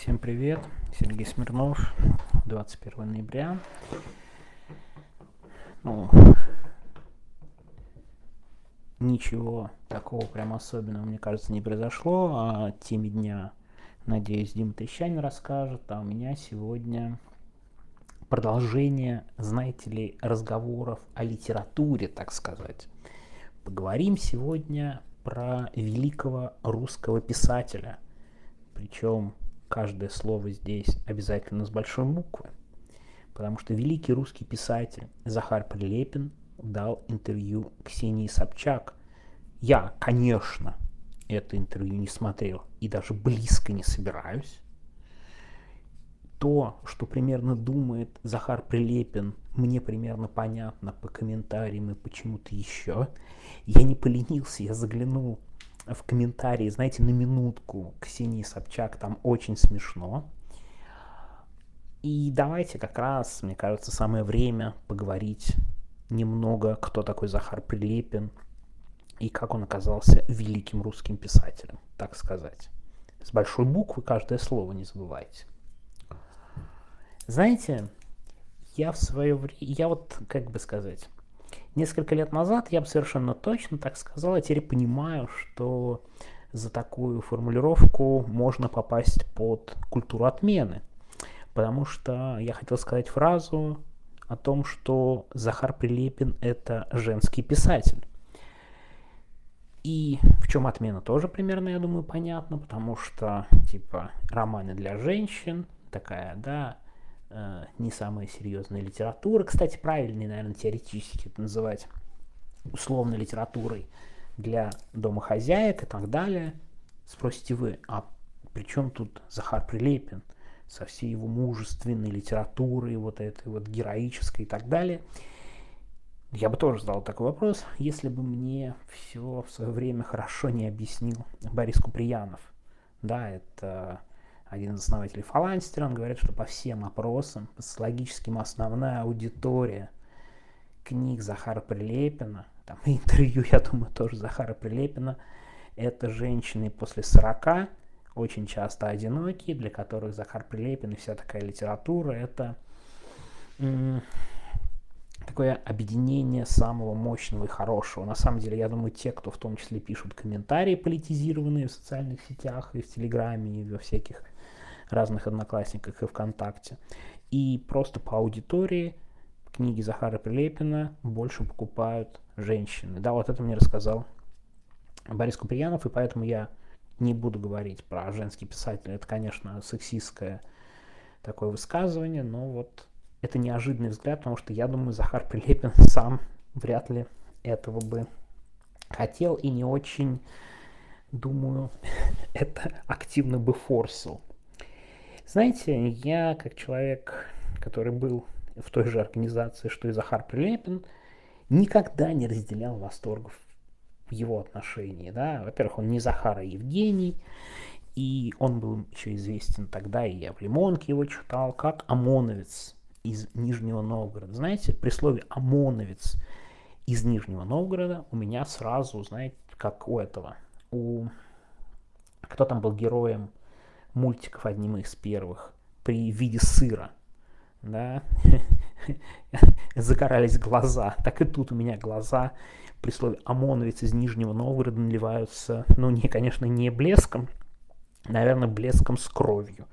Всем привет, Сергей Смирнов, 21 ноября. Ну, ничего такого прям особенного, мне кажется, не произошло. О теме дня, надеюсь, Дима Трещанин расскажет. А у меня сегодня продолжение, знаете ли, разговоров о литературе, так сказать. Поговорим сегодня про великого русского писателя. Причем каждое слово здесь обязательно с большой буквы. Потому что великий русский писатель Захар Прилепин дал интервью Ксении Собчак. Я, конечно, это интервью не смотрел и даже близко не собираюсь. То, что примерно думает Захар Прилепин, мне примерно понятно по комментариям и почему-то еще. Я не поленился, я заглянул в комментарии, знаете, на минутку Ксении Собчак, там очень смешно. И давайте как раз, мне кажется, самое время поговорить немного, кто такой Захар Прилепин и как он оказался великим русским писателем, так сказать. С большой буквы каждое слово не забывайте. Знаете, я в свое время, я вот, как бы сказать, Несколько лет назад я бы совершенно точно так сказал, я теперь понимаю, что за такую формулировку можно попасть под культуру отмены. Потому что я хотел сказать фразу о том, что Захар Прилепин – это женский писатель. И в чем отмена тоже примерно, я думаю, понятно, потому что, типа, романы для женщин, такая, да, не самая серьезная литература. Кстати, правильнее, наверное, теоретически это называть условной литературой для домохозяек и так далее. Спросите вы, а при чем тут Захар Прилепин со всей его мужественной литературой, вот этой вот героической и так далее? Я бы тоже задал такой вопрос, если бы мне все в свое время хорошо не объяснил Борис Куприянов. Да, это один из основателей Фаланстера, он говорит, что по всем опросам, по социологическим, основная аудитория книг Захара Прилепина, там интервью, я думаю, тоже Захара Прилепина, это женщины после 40, очень часто одинокие, для которых Захар Прилепин и вся такая литература – это такое объединение самого мощного и хорошего. На самом деле, я думаю, те, кто в том числе пишут комментарии политизированные в социальных сетях и в Телеграме, и во всяких разных одноклассниках и ВКонтакте. И просто по аудитории книги Захара Прилепина больше покупают женщины. Да, вот это мне рассказал Борис Куприянов, и поэтому я не буду говорить про женский писатель. Это, конечно, сексистское такое высказывание, но вот это неожиданный взгляд, потому что я думаю, Захар Прилепин сам вряд ли этого бы хотел и не очень, думаю, это активно бы форсил. Знаете, я как человек, который был в той же организации, что и Захар Прилепин, никогда не разделял восторгов в его отношении. Да? Во-первых, он не Захар, а Евгений, и он был еще известен тогда, и я в Лимонке его читал, как ОМОНовец из Нижнего Новгорода. Знаете, при слове ОМОНовец из Нижнего Новгорода у меня сразу, знаете, как у этого, у... Кто там был героем мультиков одним из первых при виде сыра. Да? Загорались глаза. Так и тут у меня глаза при слове ОМОНовец из Нижнего Новгорода наливаются, ну, не, конечно, не блеском, наверное, блеском с кровью.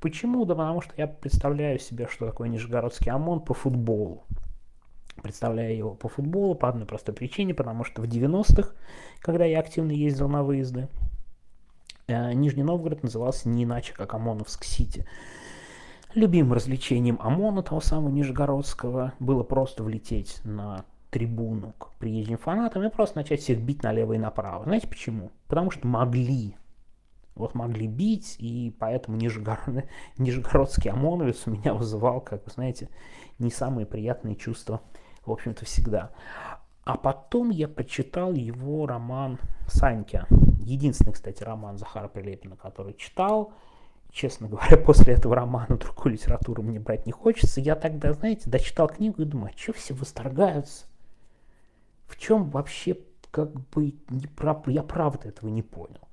Почему? Да потому что я представляю себе, что такое Нижегородский ОМОН по футболу. Представляю его по футболу по одной простой причине, потому что в 90-х, когда я активно ездил на выезды, Нижний Новгород назывался не иначе, как Омоновск-Сити. Любимым развлечением ОМОНа, того самого Нижегородского, было просто влететь на трибуну к приезжим фанатам и просто начать всех бить налево и направо. Знаете почему? Потому что могли. Вот могли бить, и поэтому Нижегород... Нижегородский ОМОНовец у меня вызывал, как вы знаете, не самые приятные чувства, в общем-то, всегда. А потом я прочитал его роман «Санька». Единственный, кстати, роман Захара Прилепина, который читал. Честно говоря, после этого романа другую литературу мне брать не хочется. Я тогда, знаете, дочитал книгу и думаю, а что все восторгаются? В чем вообще как бы не прав... я правда этого не понял.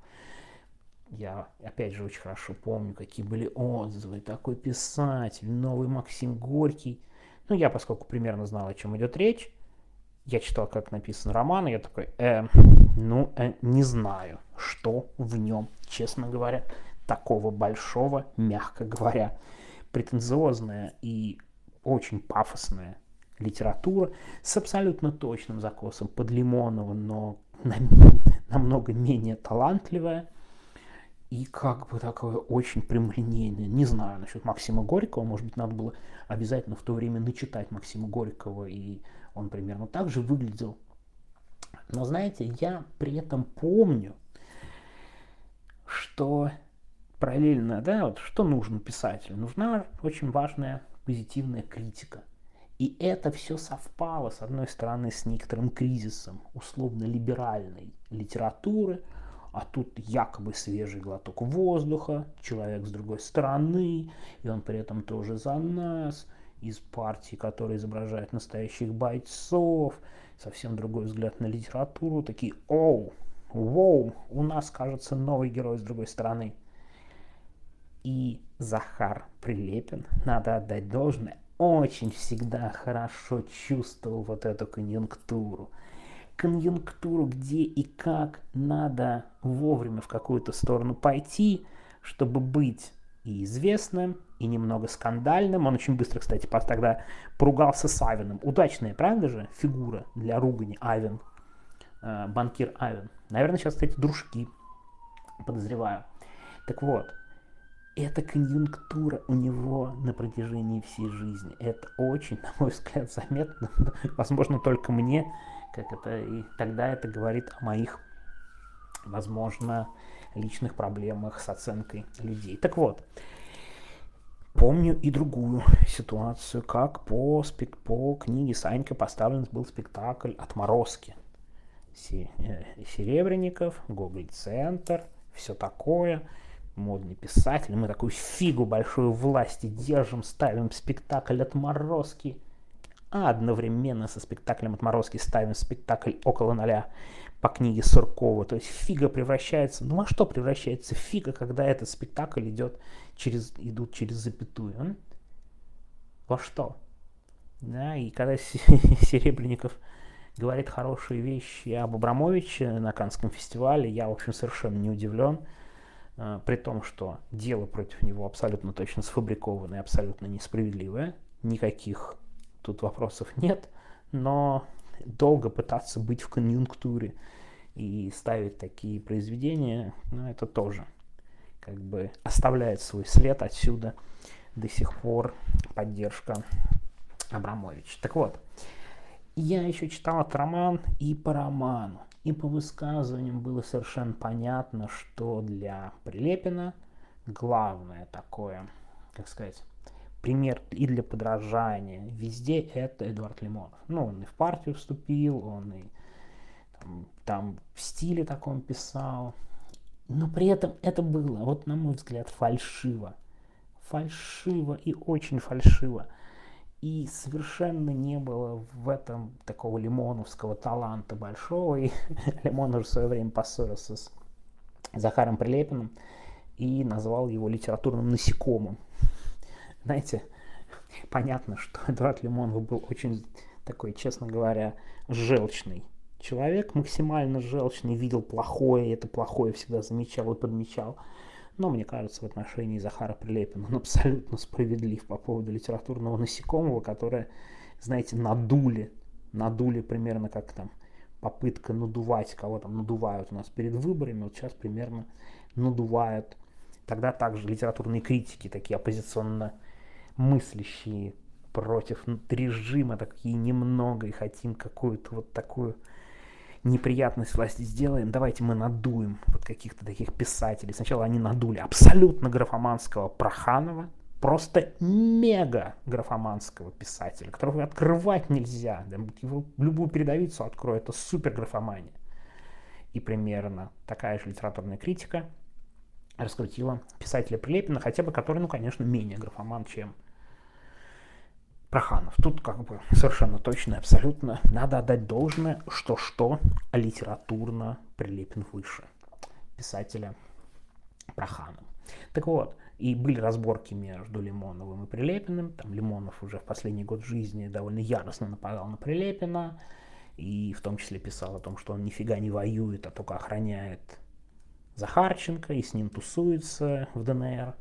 я, опять же, очень хорошо помню, какие были отзывы, такой писатель, новый Максим Горький. Ну, я, поскольку примерно знал, о чем идет речь, я читал, как написан роман, и я такой, э, ну, э, не знаю, что в нем, честно говоря, такого большого, мягко говоря, претенциозная и очень пафосная литература с абсолютно точным закосом под Лимонова, но намного менее талантливая и как бы такое очень прямолинейное. Не знаю насчет Максима Горького, может быть, надо было обязательно в то время начитать Максима Горького, и он примерно так же выглядел. Но знаете, я при этом помню, что параллельно, да, вот что нужно писателю? Нужна очень важная позитивная критика. И это все совпало, с одной стороны, с некоторым кризисом условно-либеральной литературы, а тут якобы свежий глоток воздуха, человек с другой стороны, и он при этом тоже за нас, из партии, которая изображает настоящих бойцов, совсем другой взгляд на литературу, такие «Оу, воу, у нас, кажется, новый герой с другой стороны». И Захар Прилепин, надо отдать должное, очень всегда хорошо чувствовал вот эту конъюнктуру – конъюнктуру, где и как надо вовремя в какую-то сторону пойти, чтобы быть и известным, и немного скандальным. Он очень быстро, кстати, тогда поругался с Авином. Удачная, правда же, фигура для ругани Авин, э, банкир Авин. Наверное, сейчас, кстати, дружки, подозреваю. Так вот, эта конъюнктура у него на протяжении всей жизни. Это очень, на мой взгляд, заметно. Возможно, только мне как это, и тогда это говорит о моих, возможно, личных проблемах с оценкой людей. Так вот, помню и другую ситуацию, как по, спек по книге Санька поставлен был спектакль «Отморозки». Э, Серебренников, Гоголь-центр, все такое, модный писатель. Мы такую фигу большую власти держим, ставим спектакль «Отморозки» а одновременно со спектаклем «Отморозки» ставим спектакль «Около ноля» по книге Суркова. То есть фига превращается... Ну, во что превращается фига, когда этот спектакль идет через, идут через запятую? А? Во что? Да, и когда Серебренников говорит хорошие вещи об Абрамовиче на Канском фестивале, я, в общем, совершенно не удивлен, а, при том, что дело против него абсолютно точно сфабрикованное, абсолютно несправедливое, никаких тут вопросов нет, но долго пытаться быть в конъюнктуре и ставить такие произведения, ну, это тоже как бы оставляет свой след отсюда до сих пор поддержка Абрамович. Так вот, я еще читал этот роман и по роману, и по высказываниям было совершенно понятно, что для Прилепина главное такое, как сказать, пример и для подражания. Везде это Эдуард Лимонов. Ну, он и в партию вступил, он и там, там в стиле таком писал. Но при этом это было, вот на мой взгляд, фальшиво. Фальшиво и очень фальшиво. И совершенно не было в этом такого лимоновского таланта большого. И Лимонов в свое время поссорился с Захаром Прилепиным и назвал его литературным насекомым знаете, понятно, что Эдуард Лимонов был очень такой, честно говоря, желчный человек, максимально желчный, видел плохое, и это плохое всегда замечал и подмечал. Но мне кажется, в отношении Захара Прилепина он абсолютно справедлив по поводу литературного насекомого, которое, знаете, надули, надули примерно как там попытка надувать, кого там надувают у нас перед выборами, вот сейчас примерно надувают. Тогда также литературные критики, такие оппозиционно мыслящие против режима, такие немного, и хотим какую-то вот такую неприятность власти сделаем, давайте мы надуем вот каких-то таких писателей. Сначала они надули абсолютно графоманского Проханова, просто мега графоманского писателя, которого открывать нельзя. Его любую передовицу откроет, это супер графомания. И примерно такая же литературная критика раскрутила писателя Прилепина, хотя бы который, ну, конечно, менее графоман, чем Проханов. Тут как бы совершенно точно, абсолютно. Надо отдать должное, что что, литературно Прилепин выше писателя Проханом. Так вот, и были разборки между Лимоновым и Прилепиным. Там Лимонов уже в последний год жизни довольно яростно нападал на Прилепина. И в том числе писал о том, что он нифига не воюет, а только охраняет Захарченко и с ним тусуется в ДНР.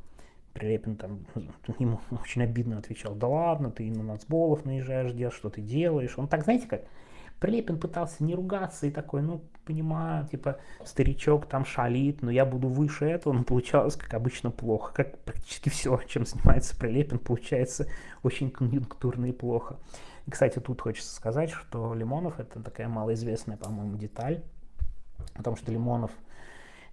Прилепин там ему очень обидно отвечал, да ладно, ты на нацболов наезжаешь, дед, что ты делаешь. Он так, знаете, как Прилепин пытался не ругаться и такой, ну, понимаю, типа, старичок там шалит, но я буду выше этого, но получалось, как обычно, плохо. Как практически все, чем занимается Прилепин, получается очень конъюнктурно и плохо. И, кстати, тут хочется сказать, что Лимонов это такая малоизвестная, по-моему, деталь, о том, что Лимонов,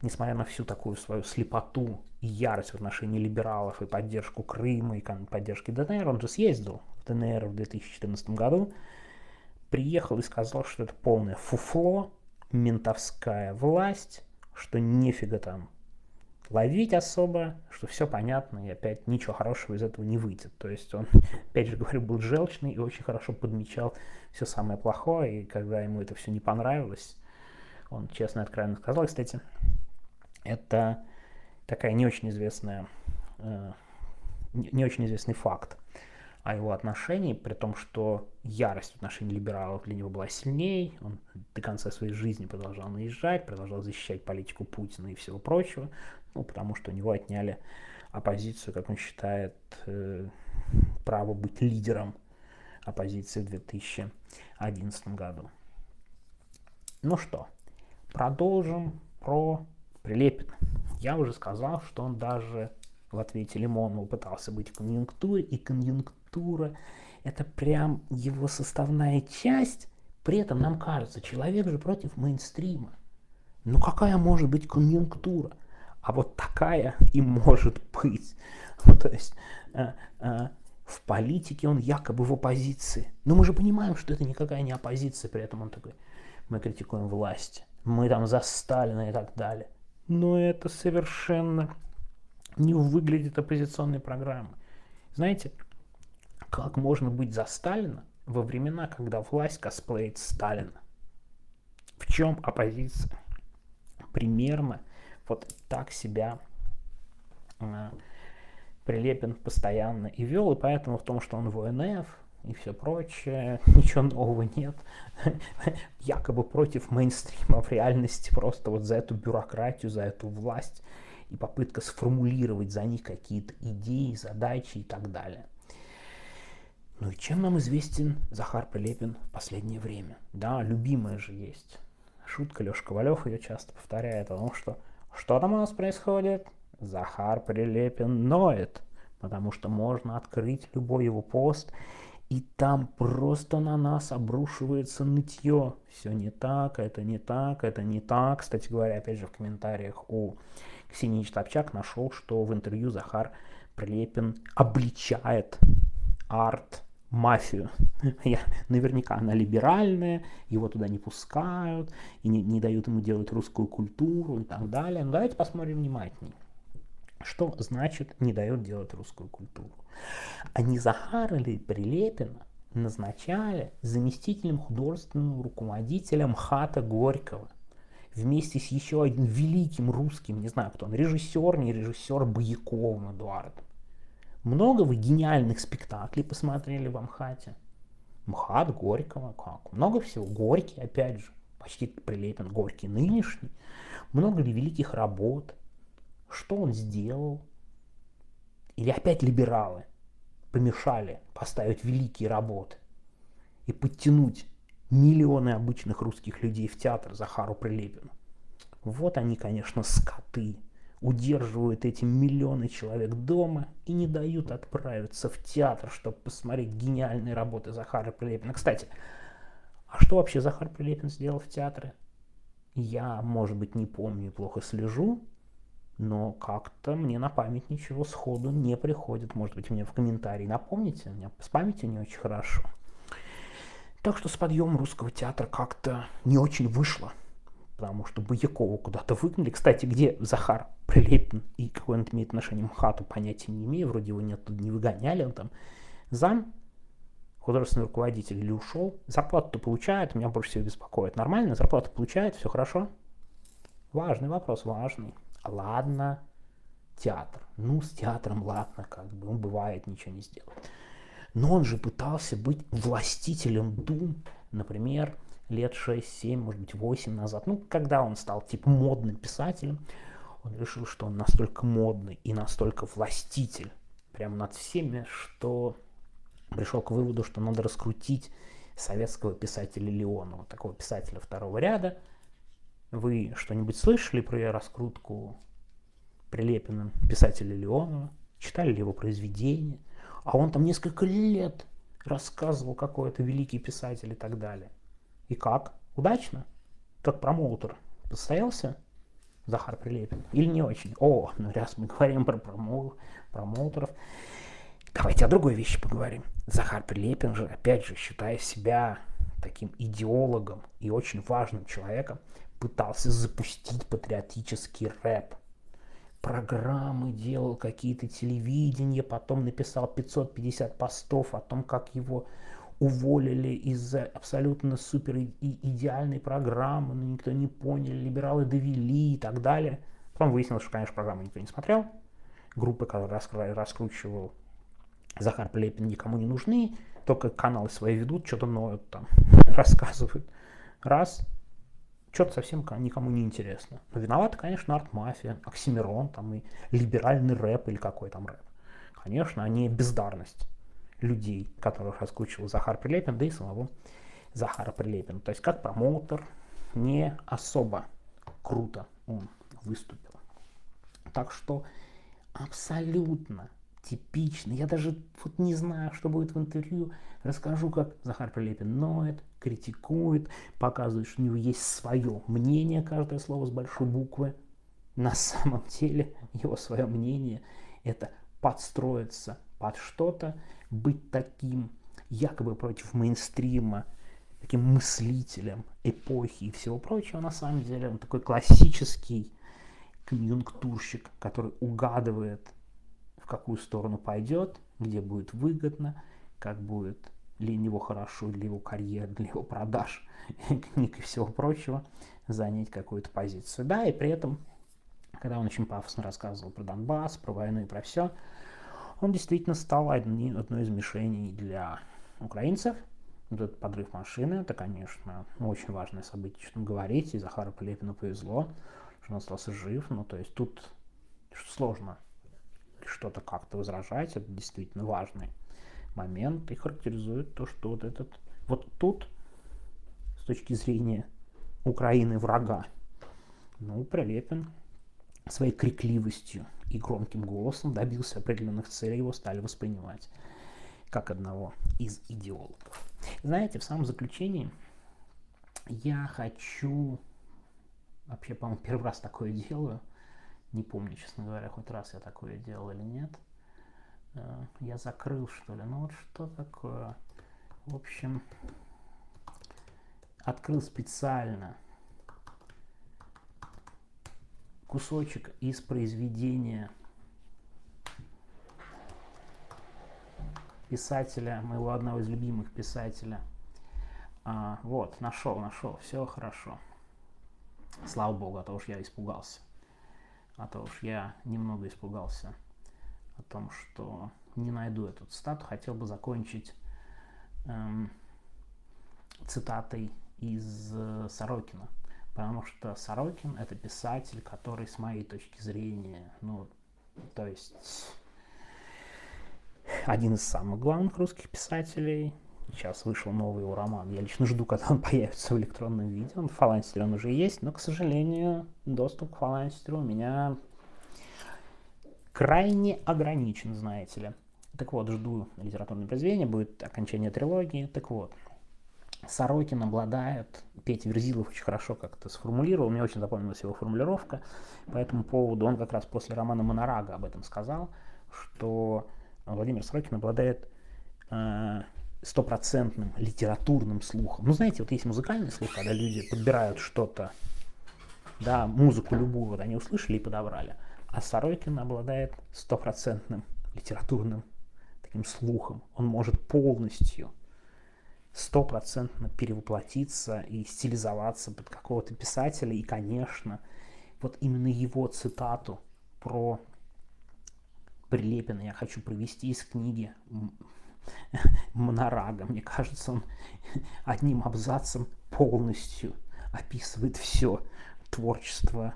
несмотря на всю такую свою слепоту ярость в отношении либералов и поддержку Крыма и поддержки ДНР, он же съездил в ДНР в 2014 году, приехал и сказал, что это полное фуфло, ментовская власть, что нефига там ловить особо, что все понятно, и опять ничего хорошего из этого не выйдет. То есть он, опять же говорю, был желчный и очень хорошо подмечал все самое плохое, и когда ему это все не понравилось, он честно и откровенно сказал, кстати, это такая не очень известная, э, не очень известный факт о его отношении, при том, что ярость в отношении либералов для него была сильнее, он до конца своей жизни продолжал наезжать, продолжал защищать политику Путина и всего прочего, ну, потому что у него отняли оппозицию, как он считает, э, право быть лидером оппозиции в 2011 году. Ну что, продолжим про Прилепина. Я уже сказал, что он даже в ответе Лимонова пытался быть в конъюнктуре, и конъюнктура – это прям его составная часть. При этом нам кажется, человек же против мейнстрима. Ну какая может быть конъюнктура? А вот такая и может быть. Ну, то есть э, э, в политике он якобы в оппозиции. Но мы же понимаем, что это никакая не оппозиция. При этом он такой, мы критикуем власть, мы там за Сталина и так далее. Но это совершенно не выглядит оппозиционной программой. Знаете, как можно быть за Сталина во времена, когда власть косплеит Сталина? В чем оппозиция? Примерно вот так себя э, Прилепин постоянно и вел, и поэтому в том, что он в ОНФ и все прочее, ничего нового нет. Якобы против мейнстрима в реальности просто вот за эту бюрократию, за эту власть и попытка сформулировать за них какие-то идеи, задачи и так далее. Ну и чем нам известен Захар Прилепин в последнее время? Да, любимая же есть шутка, Леша Ковалев ее часто повторяет о том, что что там у нас происходит? Захар Прилепин ноет, потому что можно открыть любой его пост, и там просто на нас обрушивается нытье. Все не так, это не так, это не так. Кстати говоря, опять же в комментариях у Ксении Штабчак нашел, что в интервью Захар Прилепин обличает арт мафию. Я, наверняка она либеральная, его туда не пускают, и не, не дают ему делать русскую культуру и так далее. Но давайте посмотрим внимательнее. Что значит не дает делать русскую культуру? Они Захара или Прилепина назначали заместителем художественного руководителя МХАТа Горького вместе с еще одним великим русским, не знаю кто он, режиссер, не режиссер, Бояковым Эдуардом. Много вы гениальных спектаклей посмотрели в Амхате? МХАТ Горького, как? Много всего. Горький, опять же, почти Прилепин, Горький нынешний. Много ли великих работ? Что он сделал? Или опять либералы помешали поставить великие работы и подтянуть миллионы обычных русских людей в театр Захару Прилепину? Вот они, конечно, скоты удерживают эти миллионы человек дома и не дают отправиться в театр, чтобы посмотреть гениальные работы Захара Прилепина. Кстати, а что вообще Захар Прилепин сделал в театре? Я, может быть, не помню и плохо слежу, но как-то мне на память ничего сходу не приходит. Может быть, мне в комментарии напомните, у меня с памятью не очень хорошо. Так что с подъемом русского театра как-то не очень вышло потому что Боякова куда-то выгнали. Кстати, где Захар Прилепин и какое он имеет отношение к МХАТу, понятия не имею. Вроде его нет, не выгоняли, он там зам, художественный руководитель или ушел. Зарплату-то получает, меня больше всего беспокоит. Нормально, зарплату получает, все хорошо. Важный вопрос, важный. Ладно, театр. Ну, с театром, ладно, как бы, он бывает, ничего не сделает. Но он же пытался быть властителем дум, например, лет 6-7, может быть, 8 назад. Ну, когда он стал, типа, модным писателем, он решил, что он настолько модный и настолько властитель прямо над всеми, что пришел к выводу, что надо раскрутить советского писателя Леонова, такого писателя второго ряда. Вы что-нибудь слышали про раскрутку Прилепиным писателя Леонова? Читали ли его произведения? А он там несколько лет рассказывал, какой это великий писатель и так далее. И как? Удачно? Как промоутер состоялся Захар Прилепин? Или не очень? О, ну раз мы говорим про промо промоутеров, давайте о другой вещи поговорим. Захар Прилепин же, опять же, считая себя таким идеологом и очень важным человеком, пытался запустить патриотический рэп. Программы делал, какие-то телевидения, потом написал 550 постов о том, как его уволили из-за абсолютно супер идеальной программы, но никто не понял, либералы довели и так далее. Потом выяснилось, что, конечно, программу никто не смотрел. Группы, которые раскручивал Захар Плепин, никому не нужны, только каналы свои ведут, что-то ноют там, рассказывают. Раз, что-то совсем никому не интересно. Но виновата, конечно, арт-мафия, Оксимирон там и либеральный рэп или какой там рэп. Конечно, они бездарность людей, которых раскручивал Захар Прилепин, да и самого Захара Прилепина. То есть как промоутер не особо круто он выступил. Так что абсолютно типично. Я даже вот не знаю, что будет в интервью. Расскажу, как Захар Прилепин ноет, критикует, показывает, что у него есть свое мнение, каждое слово с большой буквы. На самом деле его свое мнение это подстроиться под что-то, быть таким якобы против мейнстрима, таким мыслителем эпохи и всего прочего, на самом деле он такой классический конъюнктурщик, который угадывает, в какую сторону пойдет, где будет выгодно, как будет для него хорошо, для его карьеры, для его продаж, книг и всего прочего, занять какую-то позицию. Да, и при этом, когда он очень пафосно рассказывал про Донбасс, про войну и про все, он действительно стал одни, одной из мишеней для украинцев. Вот этот подрыв машины, это, конечно, очень важное событие, что говорить, и Захару Полепину повезло, что он остался жив, ну, то есть тут сложно что-то как-то возражать, это действительно важный момент и характеризует то, что вот этот, вот тут, с точки зрения Украины врага, ну, Прилепин своей крикливостью и громким голосом добился определенных целей, его стали воспринимать как одного из идеологов. Знаете, в самом заключении я хочу, вообще, по-моему, первый раз такое делаю, не помню, честно говоря, хоть раз я такое делал или нет. Э, я закрыл, что ли, ну вот что такое. В общем, открыл специально кусочек из произведения писателя, моего одного из любимых писателя. А, вот, нашел, нашел, все хорошо. Слава богу, а то уж я испугался. А то уж я немного испугался о том, что не найду эту цитату. Хотел бы закончить эм, цитатой из э, Сорокина. Потому что Сорокин это писатель, который, с моей точки зрения, ну, то есть один из самых главных русских писателей. Сейчас вышел новый его роман. Я лично жду, когда он появится в электронном виде. Он в фаланстере он уже есть, но, к сожалению, доступ к фаланстеру у меня крайне ограничен, знаете ли. Так вот, жду литературное произведение, будет окончание трилогии. Так вот, Сорокин обладает, Петя Верзилов очень хорошо как-то сформулировал, мне очень запомнилась его формулировка по этому поводу. Он как раз после романа «Монорага» об этом сказал, что Владимир Сорокин обладает э, стопроцентным литературным слухом. Ну, знаете, вот есть музыкальный слух, когда люди подбирают что-то, да, музыку любую, вот они услышали и подобрали. А Сорокин обладает стопроцентным литературным таким слухом. Он может полностью стопроцентно перевоплотиться и стилизоваться под какого-то писателя. И, конечно, вот именно его цитату про Прилепина я хочу провести из книги Монорага. Мне кажется, он одним абзацем полностью описывает все творчество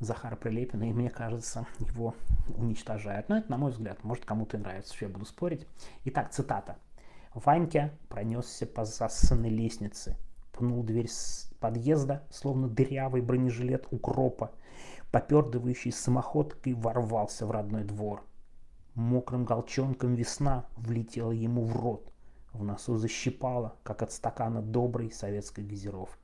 Захара Прилепина, и мне кажется, его уничтожают. Но это, на мой взгляд, может кому-то и нравится, что я буду спорить. Итак, цитата. Ванька пронесся по засанной лестнице, пнул дверь с подъезда, словно дырявый бронежилет укропа, попердывающий самоходкой ворвался в родной двор. Мокрым голчонком весна влетела ему в рот, в носу защипала, как от стакана доброй советской газировки.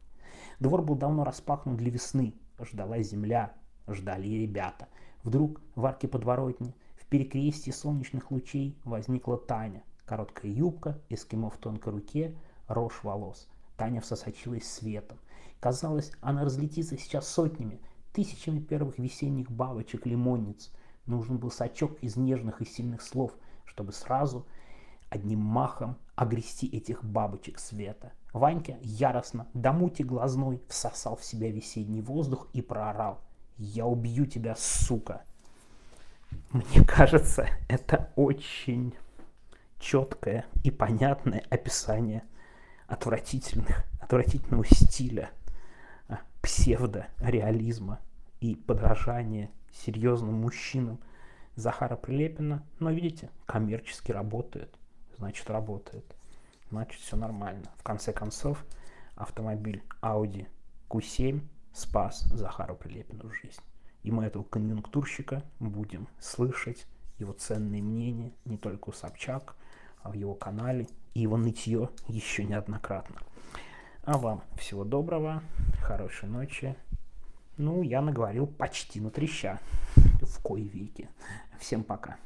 Двор был давно распахнут для весны, ждала земля, ждали ребята. Вдруг в арке подворотни, в перекрестии солнечных лучей возникла Таня. Короткая юбка, эскимо в тонкой руке, рожь волос. Таня всосочилась светом. Казалось, она разлетится сейчас сотнями, тысячами первых весенних бабочек-лимонниц. Нужен был сачок из нежных и сильных слов, чтобы сразу одним махом огрести этих бабочек света. Ванька яростно, до мути глазной, всосал в себя весенний воздух и проорал. «Я убью тебя, сука!» Мне кажется, это очень четкое и понятное описание отвратительных, отвратительного стиля а, псевдореализма и подражания серьезным мужчинам Захара Прилепина. Но видите, коммерчески работает, значит работает, значит все нормально. В конце концов, автомобиль Audi Q7 спас Захару Прилепину жизнь. И мы этого конъюнктурщика будем слышать, его ценные мнения, не только у Собчак, а в его канале, и его нытье еще неоднократно. А вам всего доброго, хорошей ночи. Ну, я наговорил почти на треща в кои веки. Всем пока.